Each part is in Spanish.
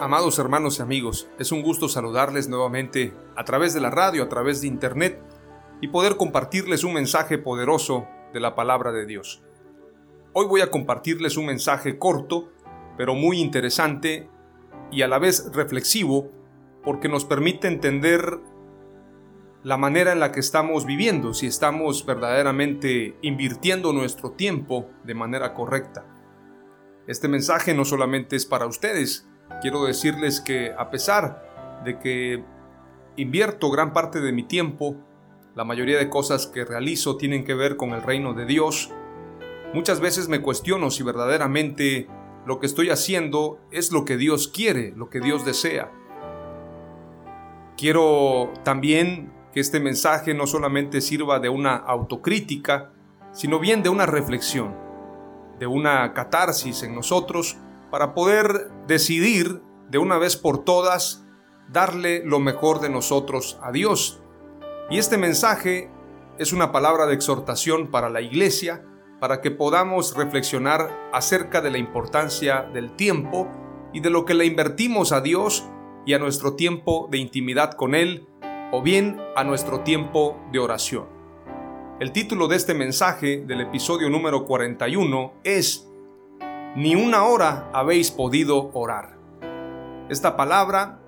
Amados hermanos y amigos. Es un gusto saludarles nuevamente a través de la radio, a través de internet y poder compartirles un mensaje poderoso de la palabra de Dios. Hoy voy a compartirles un mensaje corto, pero muy interesante y a la vez reflexivo porque nos permite entender la manera en la que estamos viviendo, si estamos verdaderamente invirtiendo nuestro tiempo de manera correcta. Este mensaje no solamente es para ustedes, quiero decirles que a pesar de que invierto gran parte de mi tiempo, la mayoría de cosas que realizo tienen que ver con el reino de Dios, muchas veces me cuestiono si verdaderamente lo que estoy haciendo es lo que Dios quiere, lo que Dios desea. Quiero también que este mensaje no solamente sirva de una autocrítica, sino bien de una reflexión, de una catarsis en nosotros para poder decidir de una vez por todas darle lo mejor de nosotros a Dios. Y este mensaje es una palabra de exhortación para la iglesia, para que podamos reflexionar acerca de la importancia del tiempo y de lo que le invertimos a Dios y a nuestro tiempo de intimidad con Él, o bien a nuestro tiempo de oración. El título de este mensaje del episodio número 41 es ni una hora habéis podido orar. Esta palabra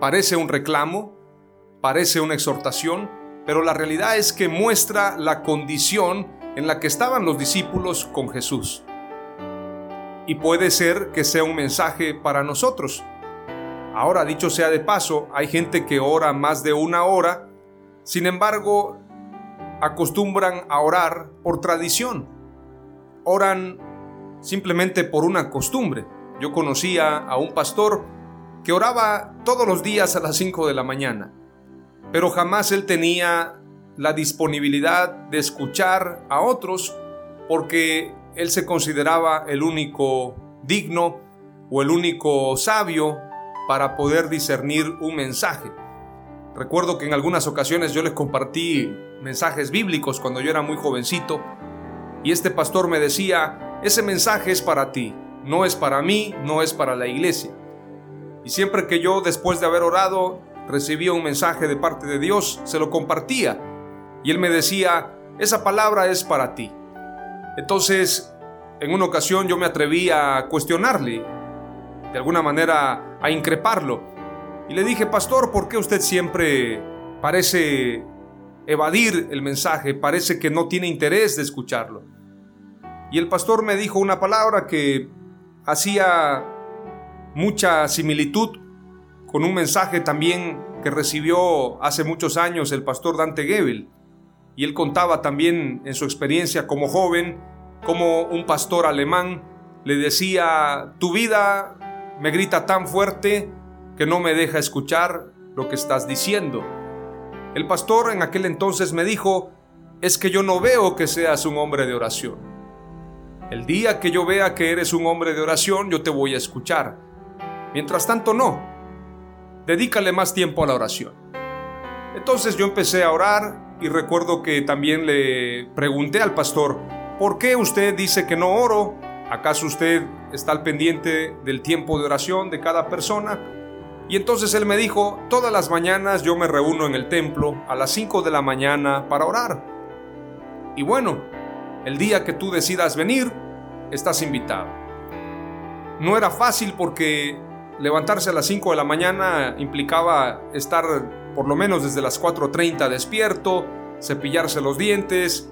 parece un reclamo, parece una exhortación, pero la realidad es que muestra la condición en la que estaban los discípulos con Jesús. Y puede ser que sea un mensaje para nosotros. Ahora, dicho sea de paso, hay gente que ora más de una hora, sin embargo, acostumbran a orar por tradición. Oran simplemente por una costumbre. Yo conocía a un pastor que oraba todos los días a las 5 de la mañana, pero jamás él tenía la disponibilidad de escuchar a otros porque él se consideraba el único digno o el único sabio para poder discernir un mensaje. Recuerdo que en algunas ocasiones yo les compartí mensajes bíblicos cuando yo era muy jovencito y este pastor me decía, ese mensaje es para ti, no es para mí, no es para la iglesia. Y siempre que yo, después de haber orado, recibía un mensaje de parte de Dios, se lo compartía. Y él me decía, esa palabra es para ti. Entonces, en una ocasión yo me atreví a cuestionarle, de alguna manera a increparlo. Y le dije, pastor, ¿por qué usted siempre parece evadir el mensaje? Parece que no tiene interés de escucharlo. Y el pastor me dijo una palabra que hacía mucha similitud con un mensaje también que recibió hace muchos años el pastor Dante Gebel. Y él contaba también en su experiencia como joven, como un pastor alemán le decía, tu vida me grita tan fuerte que no me deja escuchar lo que estás diciendo. El pastor en aquel entonces me dijo, es que yo no veo que seas un hombre de oración. El día que yo vea que eres un hombre de oración, yo te voy a escuchar. Mientras tanto, no. Dedícale más tiempo a la oración. Entonces yo empecé a orar y recuerdo que también le pregunté al pastor, ¿por qué usted dice que no oro ¿Acaso usted está al pendiente del tiempo de oración de cada persona? Y entonces él me dijo, todas las mañanas yo me reúno en el templo a las 5 de la mañana para orar. Y bueno, el día que tú decidas venir, estás invitado. No era fácil porque levantarse a las 5 de la mañana implicaba estar por lo menos desde las 4.30 despierto, cepillarse los dientes,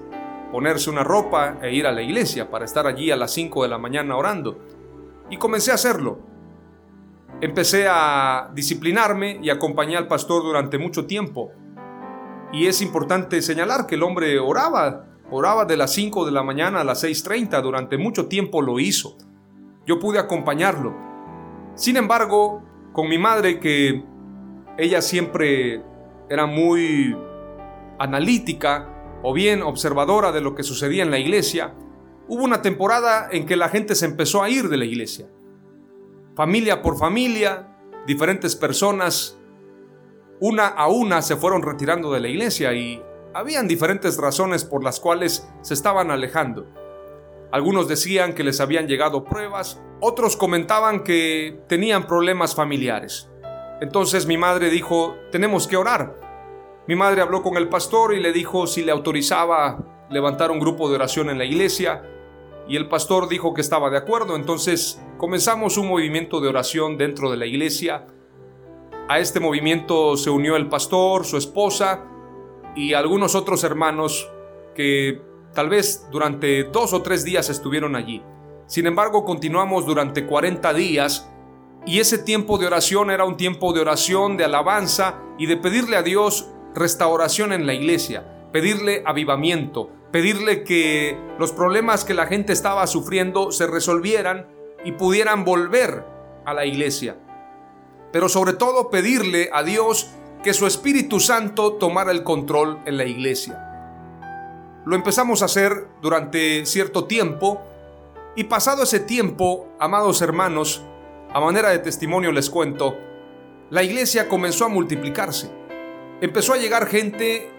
ponerse una ropa e ir a la iglesia para estar allí a las 5 de la mañana orando. Y comencé a hacerlo. Empecé a disciplinarme y acompañé al pastor durante mucho tiempo. Y es importante señalar que el hombre oraba, oraba de las 5 de la mañana a las 6.30, durante mucho tiempo lo hizo. Yo pude acompañarlo. Sin embargo, con mi madre que ella siempre era muy analítica, o bien observadora de lo que sucedía en la iglesia, hubo una temporada en que la gente se empezó a ir de la iglesia. Familia por familia, diferentes personas, una a una se fueron retirando de la iglesia y habían diferentes razones por las cuales se estaban alejando. Algunos decían que les habían llegado pruebas, otros comentaban que tenían problemas familiares. Entonces mi madre dijo, tenemos que orar. Mi madre habló con el pastor y le dijo si le autorizaba levantar un grupo de oración en la iglesia y el pastor dijo que estaba de acuerdo. Entonces comenzamos un movimiento de oración dentro de la iglesia. A este movimiento se unió el pastor, su esposa y algunos otros hermanos que tal vez durante dos o tres días estuvieron allí. Sin embargo, continuamos durante 40 días y ese tiempo de oración era un tiempo de oración, de alabanza y de pedirle a Dios restauración en la iglesia, pedirle avivamiento, pedirle que los problemas que la gente estaba sufriendo se resolvieran y pudieran volver a la iglesia. Pero sobre todo pedirle a Dios que su Espíritu Santo tomara el control en la iglesia. Lo empezamos a hacer durante cierto tiempo y pasado ese tiempo, amados hermanos, a manera de testimonio les cuento, la iglesia comenzó a multiplicarse empezó a llegar gente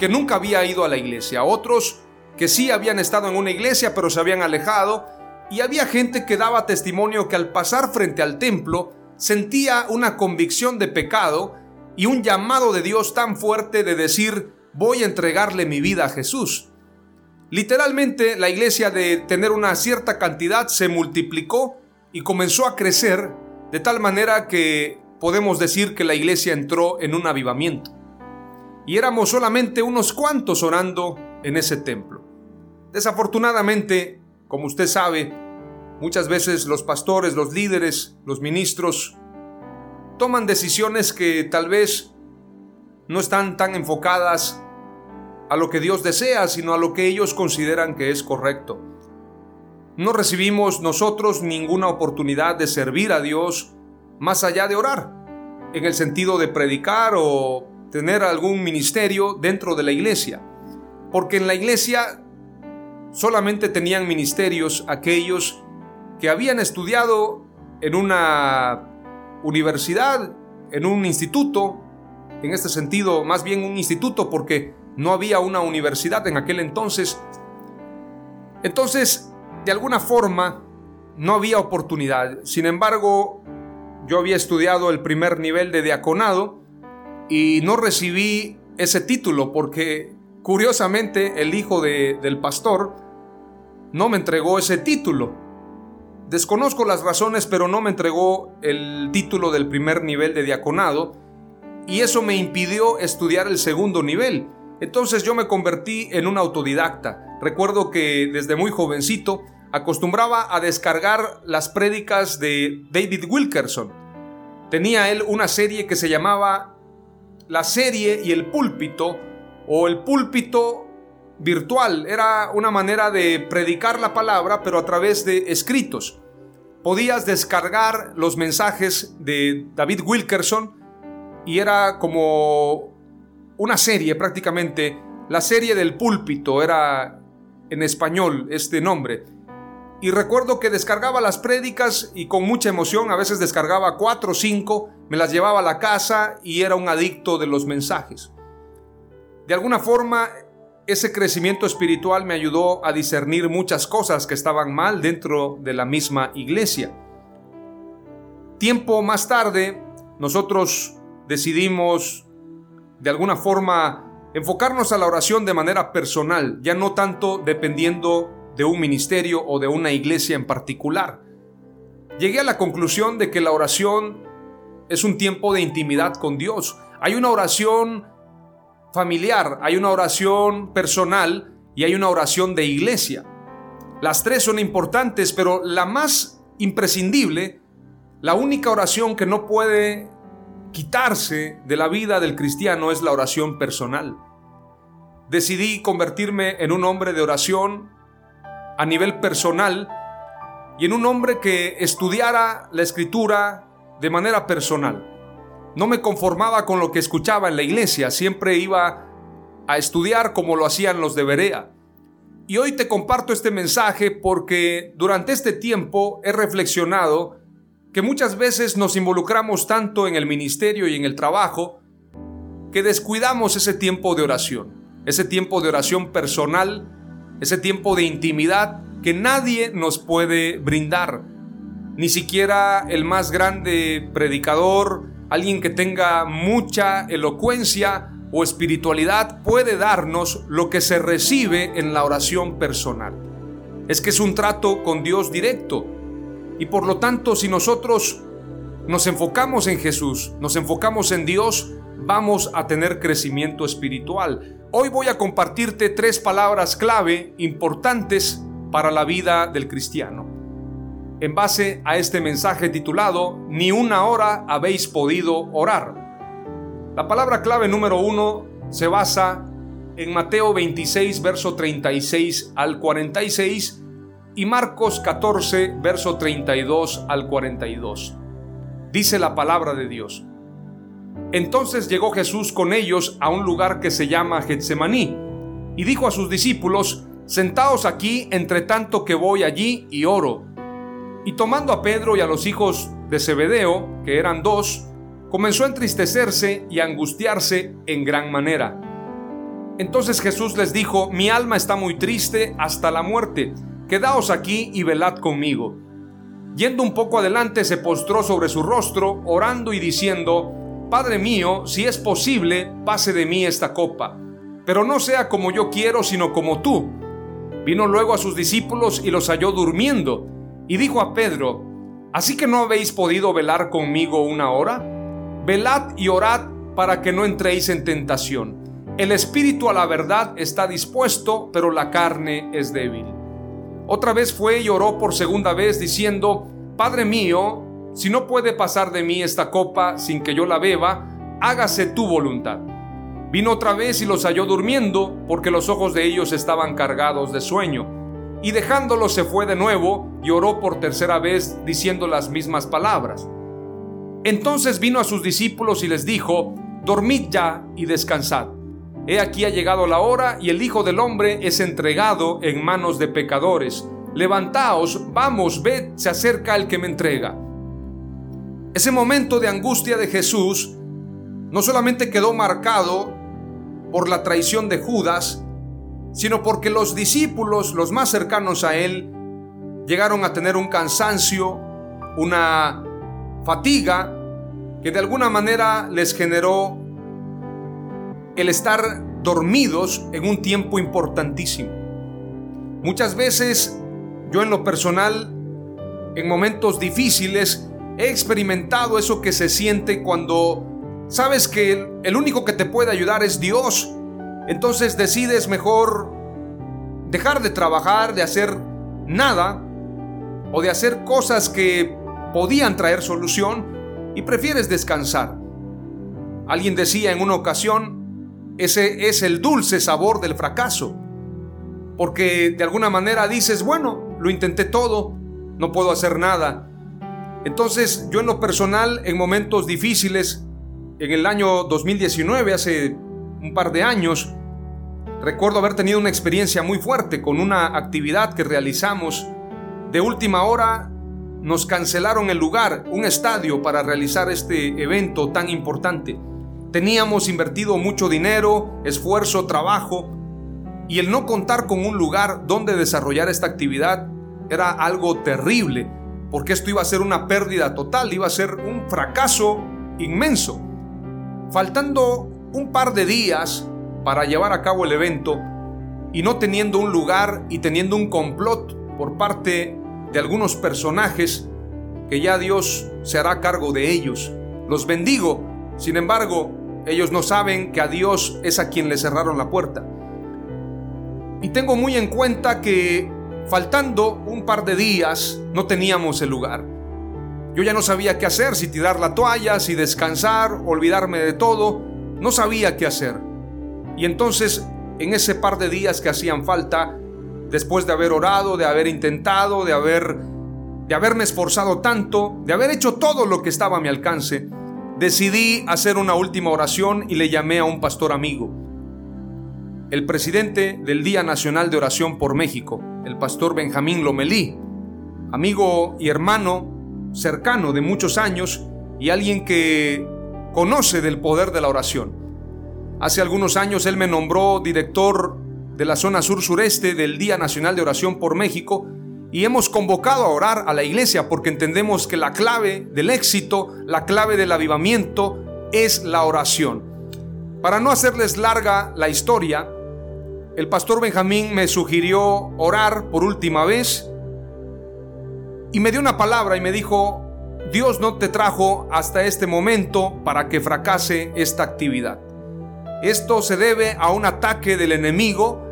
que nunca había ido a la iglesia, otros que sí habían estado en una iglesia pero se habían alejado, y había gente que daba testimonio que al pasar frente al templo sentía una convicción de pecado y un llamado de Dios tan fuerte de decir, voy a entregarle mi vida a Jesús. Literalmente la iglesia de tener una cierta cantidad se multiplicó y comenzó a crecer de tal manera que podemos decir que la iglesia entró en un avivamiento. Y éramos solamente unos cuantos orando en ese templo. Desafortunadamente, como usted sabe, muchas veces los pastores, los líderes, los ministros toman decisiones que tal vez no están tan enfocadas a lo que Dios desea, sino a lo que ellos consideran que es correcto. No recibimos nosotros ninguna oportunidad de servir a Dios más allá de orar, en el sentido de predicar o tener algún ministerio dentro de la iglesia. Porque en la iglesia solamente tenían ministerios aquellos que habían estudiado en una universidad, en un instituto, en este sentido más bien un instituto porque no había una universidad en aquel entonces. Entonces, de alguna forma, no había oportunidad. Sin embargo, yo había estudiado el primer nivel de diaconado y no recibí ese título porque curiosamente el hijo del pastor no me entregó ese título. Desconozco las razones, pero no me entregó el título del primer nivel de diaconado y eso me impidió estudiar el segundo nivel. Entonces yo me convertí en un autodidacta. Recuerdo que desde muy jovencito acostumbraba a descargar las prédicas de David Wilkerson tenía él una serie que se llamaba La serie y el púlpito o el púlpito virtual. Era una manera de predicar la palabra pero a través de escritos. Podías descargar los mensajes de David Wilkerson y era como una serie prácticamente. La serie del púlpito era en español este nombre y recuerdo que descargaba las prédicas y con mucha emoción, a veces descargaba cuatro o cinco, me las llevaba a la casa y era un adicto de los mensajes. De alguna forma, ese crecimiento espiritual me ayudó a discernir muchas cosas que estaban mal dentro de la misma iglesia. Tiempo más tarde, nosotros decidimos de alguna forma enfocarnos a la oración de manera personal, ya no tanto dependiendo de un ministerio o de una iglesia en particular. Llegué a la conclusión de que la oración es un tiempo de intimidad con Dios. Hay una oración familiar, hay una oración personal y hay una oración de iglesia. Las tres son importantes, pero la más imprescindible, la única oración que no puede quitarse de la vida del cristiano es la oración personal. Decidí convertirme en un hombre de oración a nivel personal y en un hombre que estudiara la escritura de manera personal. No me conformaba con lo que escuchaba en la iglesia, siempre iba a estudiar como lo hacían los de Berea. Y hoy te comparto este mensaje porque durante este tiempo he reflexionado que muchas veces nos involucramos tanto en el ministerio y en el trabajo que descuidamos ese tiempo de oración, ese tiempo de oración personal, ese tiempo de intimidad que nadie nos puede brindar, ni siquiera el más grande predicador, alguien que tenga mucha elocuencia o espiritualidad puede darnos lo que se recibe en la oración personal. Es que es un trato con Dios directo, y por lo tanto, si nosotros nos enfocamos en Jesús, nos enfocamos en Dios, vamos a tener crecimiento espiritual. Hoy voy a compartirte tres palabras clave importantes para la vida del cristiano. En base a este mensaje titulado, Ni una hora habéis podido orar. La palabra clave número uno se basa en Mateo 26, verso 36 al 46 y Marcos 14, verso 32 al 42. Dice la palabra de Dios. Entonces llegó Jesús con ellos a un lugar que se llama Getsemaní y dijo a sus discípulos, Sentaos aquí entre tanto que voy allí y oro. Y tomando a Pedro y a los hijos de Zebedeo, que eran dos, comenzó a entristecerse y a angustiarse en gran manera. Entonces Jesús les dijo, Mi alma está muy triste hasta la muerte Quedaos aquí y velad conmigo. Yendo un poco adelante se postró sobre su rostro, orando y diciendo, Padre mío, si es posible, pase de mí esta copa, pero no sea como yo quiero, sino como tú. Vino luego a sus discípulos y los halló durmiendo, y dijo a Pedro, ¿Así que no habéis podido velar conmigo una hora? Velad y orad para que no entréis en tentación. El espíritu a la verdad está dispuesto, pero la carne es débil. Otra vez fue y oró por segunda vez diciendo, Padre mío, si no puede pasar de mí esta copa sin que yo la beba, hágase tu voluntad. Vino otra vez y los halló durmiendo, porque los ojos de ellos estaban cargados de sueño. Y dejándolos se fue de nuevo y oró por tercera vez diciendo las mismas palabras. Entonces vino a sus discípulos y les dijo, Dormid ya y descansad. He aquí ha llegado la hora y el Hijo del Hombre es entregado en manos de pecadores. Levantaos, vamos, ved, se acerca el que me entrega. Ese momento de angustia de Jesús no solamente quedó marcado por la traición de Judas, sino porque los discípulos, los más cercanos a él, llegaron a tener un cansancio, una fatiga que de alguna manera les generó el estar dormidos en un tiempo importantísimo. Muchas veces yo en lo personal, en momentos difíciles, he experimentado eso que se siente cuando sabes que el, único que te puede ayudar es Dios. Entonces decides mejor dejar de trabajar, de hacer nada o de hacer cosas que podían traer solución y prefieres descansar. Alguien decía en una ocasión, ese es el dulce sabor del fracaso. Porque de alguna manera dices, bueno, lo intenté todo, no puedo hacer nada. Entonces yo en lo personal, en momentos difíciles, en el año 2019, hace un par de años, recuerdo haber tenido una experiencia muy fuerte con una actividad que realizamos. De última hora nos cancelaron el lugar, un estadio para realizar este evento tan importante. Teníamos invertido mucho dinero, esfuerzo, trabajo, Y el no contar con un lugar donde desarrollar esta actividad era algo terrible, porque esto iba a ser una pérdida total, iba a ser un fracaso inmenso. Faltando un par de días para llevar a cabo el evento y no teniendo un lugar y teniendo un complot por parte de algunos personajes que ya Dios se hará cargo de ellos. Los bendigo, sin embargo, ellos no saben que a Dios es a quien le cerraron la puerta. Y tengo muy en cuenta que faltando un par de días no teníamos el lugar. Yo ya no sabía qué hacer, si tirar la toalla, si descansar, olvidarme de todo. No sabía qué hacer. Y entonces, en ese par de días que hacían falta, después de haber orado, de haber intentado, de haber de haberme esforzado tanto, de haber hecho todo lo que estaba a mi alcance, decidí hacer una última oración y le llamé a un pastor amigo, el presidente del Día Nacional de Oración por México, el pastor Benjamín Lomelí, amigo y hermano cercano de muchos años y alguien que conoce del poder de la oración. Hace algunos años él me nombró director de la zona sur-sureste del Día Nacional de Oración por México y hemos convocado a orar a la iglesia porque entendemos que la clave del éxito, la clave del avivamiento es la oración. Para no hacerles larga la historia, el pastor Benjamín me sugirió orar por última vez y me dio una palabra y me dijo, Dios no te trajo hasta este momento para que fracase esta actividad. Esto se debe a un ataque del enemigo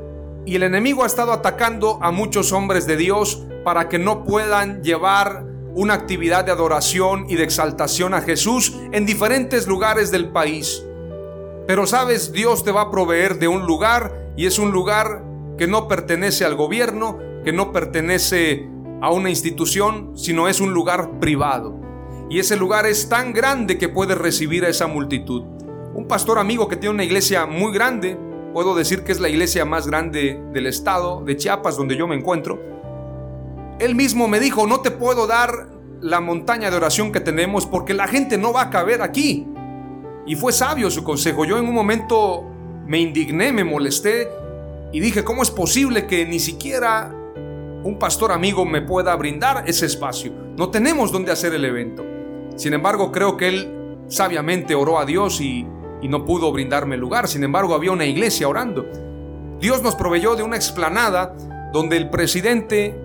y el enemigo ha estado atacando a muchos hombres de Dios para que no puedan llevar una actividad de adoración y de exaltación a Jesús en diferentes lugares del país. Pero sabes, Dios te va a proveer de un lugar y es un lugar que no pertenece al gobierno, que no pertenece a una institución, sino es un lugar privado. Y ese lugar es tan grande que puede recibir a esa multitud. Un pastor amigo que tiene una iglesia muy grande, puedo decir que es la iglesia más grande del estado de Chiapas donde yo me encuentro, él mismo me dijo, no te puedo dar la montaña de oración que tenemos porque la gente no va a caber aquí. Y fue sabio su consejo. Yo en un momento me indigné, me molesté y dije, ¿cómo es posible que ni siquiera un pastor amigo me pueda brindar ese espacio. No tenemos dónde hacer el evento. Sin embargo, creo que él sabiamente oró a Dios y, y no pudo brindarme lugar. Sin embargo, había una iglesia orando. Dios nos proveyó de una explanada donde el presidente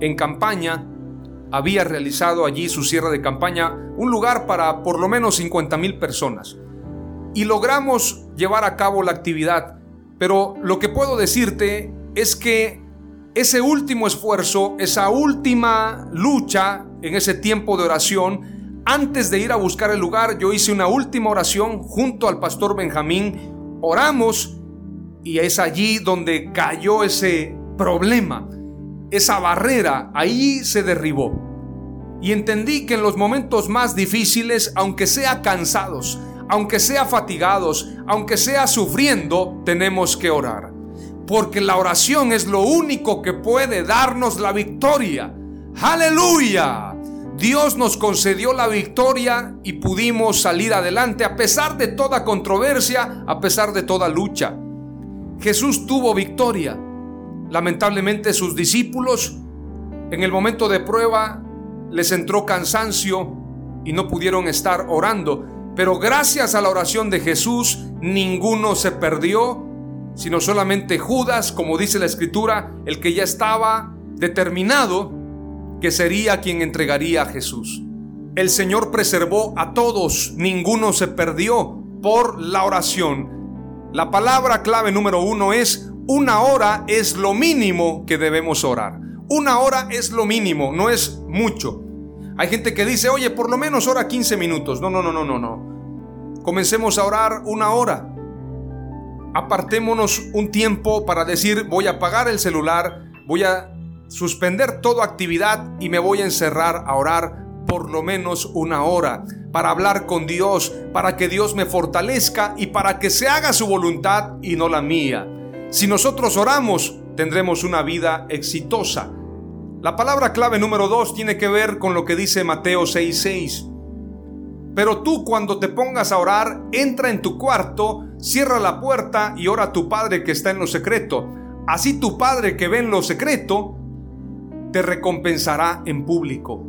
en campaña había realizado allí su cierre de campaña, un lugar para por lo menos 50 mil personas. Y logramos llevar a cabo la actividad. Pero lo que puedo decirte es que ese último esfuerzo, esa última lucha en ese tiempo de oración, antes de ir a buscar el lugar, yo hice una última oración junto al pastor Benjamín, oramos y es allí donde cayó ese problema, esa barrera, ahí se derribó. Y entendí que en los momentos más difíciles, aunque sea cansados, aunque sea fatigados, aunque sea sufriendo, tenemos que orar porque la oración es lo único que puede darnos la victoria. Aleluya. Dios nos concedió la victoria y pudimos salir adelante a pesar de toda controversia, a pesar de toda lucha. Jesús tuvo victoria. Lamentablemente sus discípulos en el momento de prueba les entró cansancio y no pudieron estar orando. Pero gracias a la oración de Jesús, ninguno se perdió, sino solamente Judas, como dice la escritura, el que ya estaba determinado que sería quien entregaría a Jesús. El Señor preservó a todos, ninguno se perdió por la oración. La palabra clave número uno es, una hora es lo mínimo que debemos orar. Una hora es lo mínimo, no es mucho. Hay gente que dice, oye, por lo menos ora 15 minutos. No, no, no, no, no, no. Comencemos a orar una hora apartémonos un tiempo para decir voy a apagar el celular, voy a suspender toda actividad y me voy a encerrar a orar por lo menos una hora para hablar con Dios, para que Dios me fortalezca y para que se haga su voluntad y no la mía. Si nosotros oramos, tendremos una vida exitosa. La palabra clave número dos tiene que ver con lo que dice Mateo 6:6. Pero tú cuando te pongas a orar, entra en tu cuarto, cierra la puerta y ora a tu Padre que está en lo secreto. Así tu Padre que ve en lo secreto, te recompensará en público.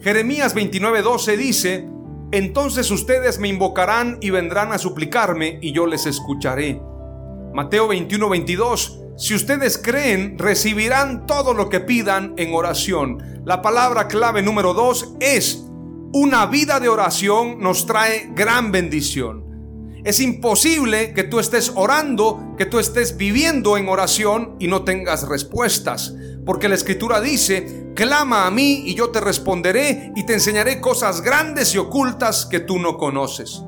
Jeremías 29:12 dice, entonces ustedes me invocarán y vendrán a suplicarme y yo les escucharé. Mateo 21:22, si ustedes creen, recibirán todo lo que pidan en oración. La palabra clave número 2 es, una vida de oración nos trae gran bendición. Es imposible que tú estés orando, que tú estés viviendo en oración y no tengas respuestas. Porque la escritura dice, clama a mí y yo te responderé y te enseñaré cosas grandes y ocultas que tú no conoces.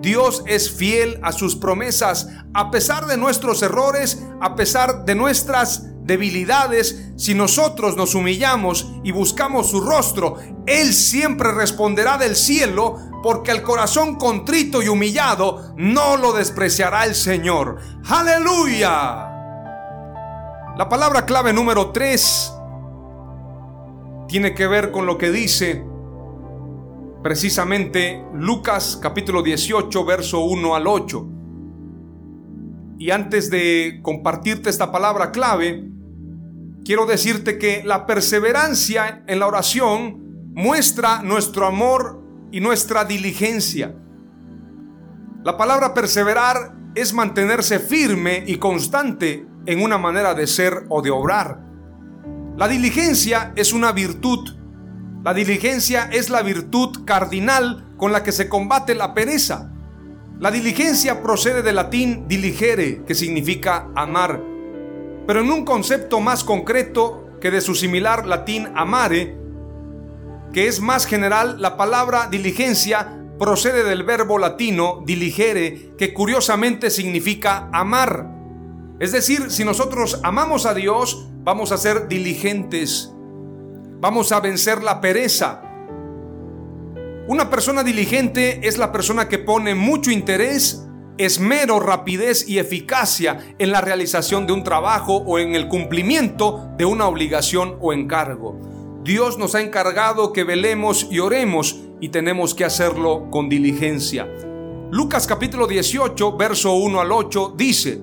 Dios es fiel a sus promesas a pesar de nuestros errores, a pesar de nuestras debilidades, si nosotros nos humillamos y buscamos su rostro, Él siempre responderá del cielo, porque el corazón contrito y humillado no lo despreciará el Señor. Aleluya. La palabra clave número 3 tiene que ver con lo que dice precisamente Lucas capítulo 18, verso 1 al 8. Y antes de compartirte esta palabra clave, quiero decirte que la perseverancia en la oración muestra nuestro amor y nuestra diligencia. La palabra perseverar es mantenerse firme y constante en una manera de ser o de obrar. La diligencia es una virtud. La diligencia es la virtud cardinal con la que se combate la pereza. La diligencia procede del latín diligere, que significa amar pero en un concepto más concreto que de su similar latín amare, que es más general, la palabra diligencia procede del verbo latino diligere, que curiosamente significa amar. Es decir, si nosotros amamos a Dios, vamos a ser diligentes, vamos a vencer la pereza. Una persona diligente es la persona que pone mucho interés esmero, rapidez y eficacia en la realización de un trabajo o en el cumplimiento de una obligación o encargo. Dios nos ha encargado que velemos y oremos y tenemos que hacerlo con diligencia. Lucas capítulo 18, verso 1 al 8 dice,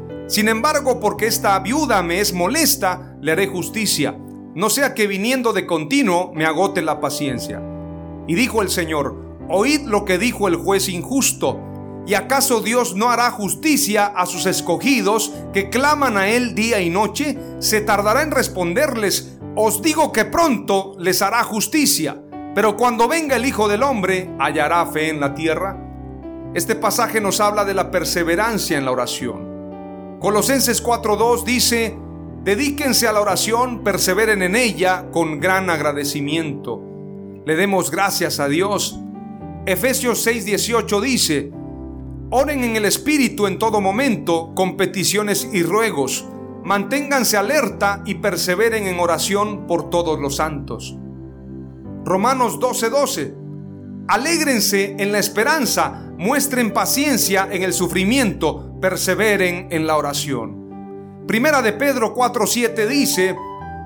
sin embargo porque esta viuda me es molesta, le haré justicia, no sea que viniendo de continuo me agote la paciencia. Y dijo el Señor, oíd lo que dijo el juez injusto, ¿Y acaso Dios no hará justicia a sus escogidos que claman a Él día y noche? ¿Se tardará en responderles? Os digo que pronto les hará justicia. Pero cuando venga el Hijo del Hombre, ¿hallará fe en la tierra? Este pasaje nos habla de la perseverancia en la oración. Colosenses 4.2 dice, dedíquense a la oración, perseveren en ella con gran agradecimiento. Le demos gracias a Dios. Efesios 6.18 dice, Oren en el Espíritu en todo momento con peticiones y ruegos. Manténganse alerta y perseveren en oración por todos los santos. Romanos 12:12. Alégrense en la esperanza, muestren paciencia en el sufrimiento, perseveren en la oración. Primera de Pedro 4:7 dice,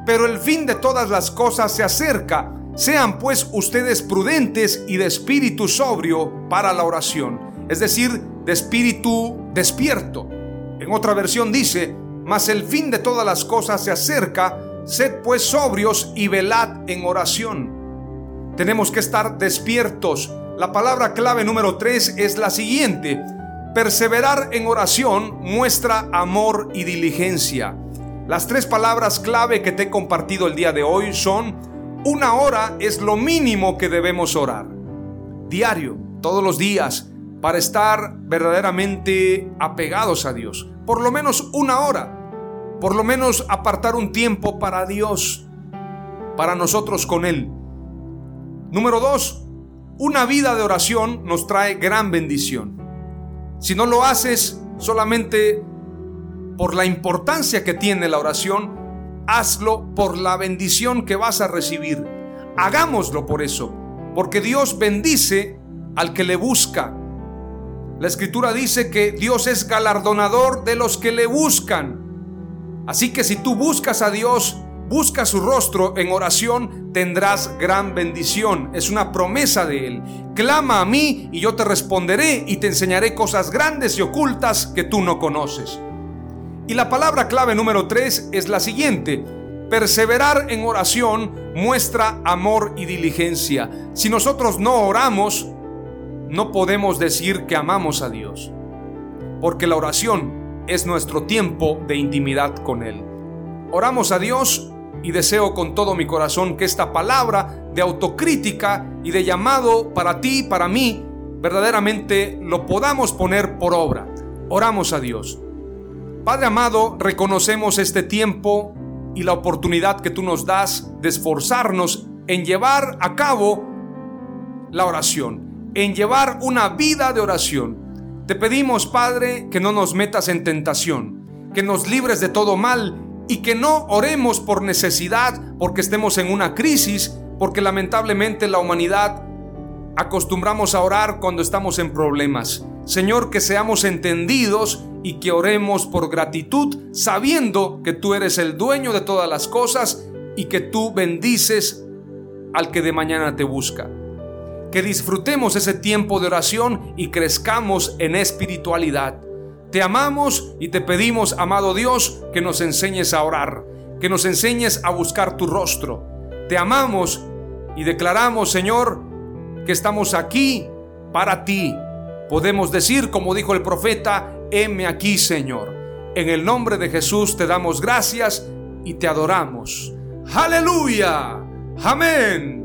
pero el fin de todas las cosas se acerca. Sean pues ustedes prudentes y de espíritu sobrio para la oración. Es decir, de espíritu despierto. En otra versión dice, mas el fin de todas las cosas se acerca, sed pues sobrios y velad en oración. Tenemos que estar despiertos. La palabra clave número 3 es la siguiente. Perseverar en oración muestra amor y diligencia. Las tres palabras clave que te he compartido el día de hoy son, una hora es lo mínimo que debemos orar. Diario, todos los días, para estar verdaderamente apegados a Dios. Por lo menos una hora. Por lo menos apartar un tiempo para Dios. Para nosotros con Él. Número dos, una vida de oración nos trae gran bendición. Si no lo haces, solamente por la importancia que tiene la oración, hazlo por la bendición que vas a recibir. Hagámoslo por eso, porque Dios bendice al que le busca. La escritura dice que Dios es galardonador de los que le buscan. Así que si tú buscas a Dios, busca su rostro en oración, tendrás gran bendición. Es una promesa de Él. Clama a mí y yo te responderé y te enseñaré cosas grandes y ocultas que tú no conoces. Y la palabra clave número 3 es la siguiente. Perseverar en oración muestra amor y diligencia. Si nosotros no oramos, no podemos decir que amamos a Dios. Porque la oración es nuestro tiempo de intimidad con Él. Oramos a Dios y deseo con todo mi corazón que esta palabra de autocrítica y de llamado para ti y para mí verdaderamente lo podamos poner por obra. Oramos a Dios. Padre amado, reconocemos este tiempo y la oportunidad que tú nos das de esforzarnos en llevar a cabo la oración, en llevar una vida de oración. Te pedimos, Padre, que no nos metas en tentación, que nos libres de todo mal y que no oremos por necesidad, porque estemos en una crisis, porque lamentablemente la humanidad acostumbramos a orar cuando estamos en problemas. Señor, que seamos entendidos y que oremos por gratitud, sabiendo que tú eres el dueño de todas las cosas y que tú bendices al que de mañana te busca. Que disfrutemos ese tiempo de oración y crezcamos en espiritualidad. Te amamos y te pedimos, amado Dios, que nos enseñes a orar, que nos enseñes a buscar tu rostro. Te amamos y declaramos, Señor, que estamos aquí para ti Podemos decir, como dijo el profeta, heme aquí, Señor. En el nombre de Jesús te damos gracias y te adoramos. Aleluya. Amén.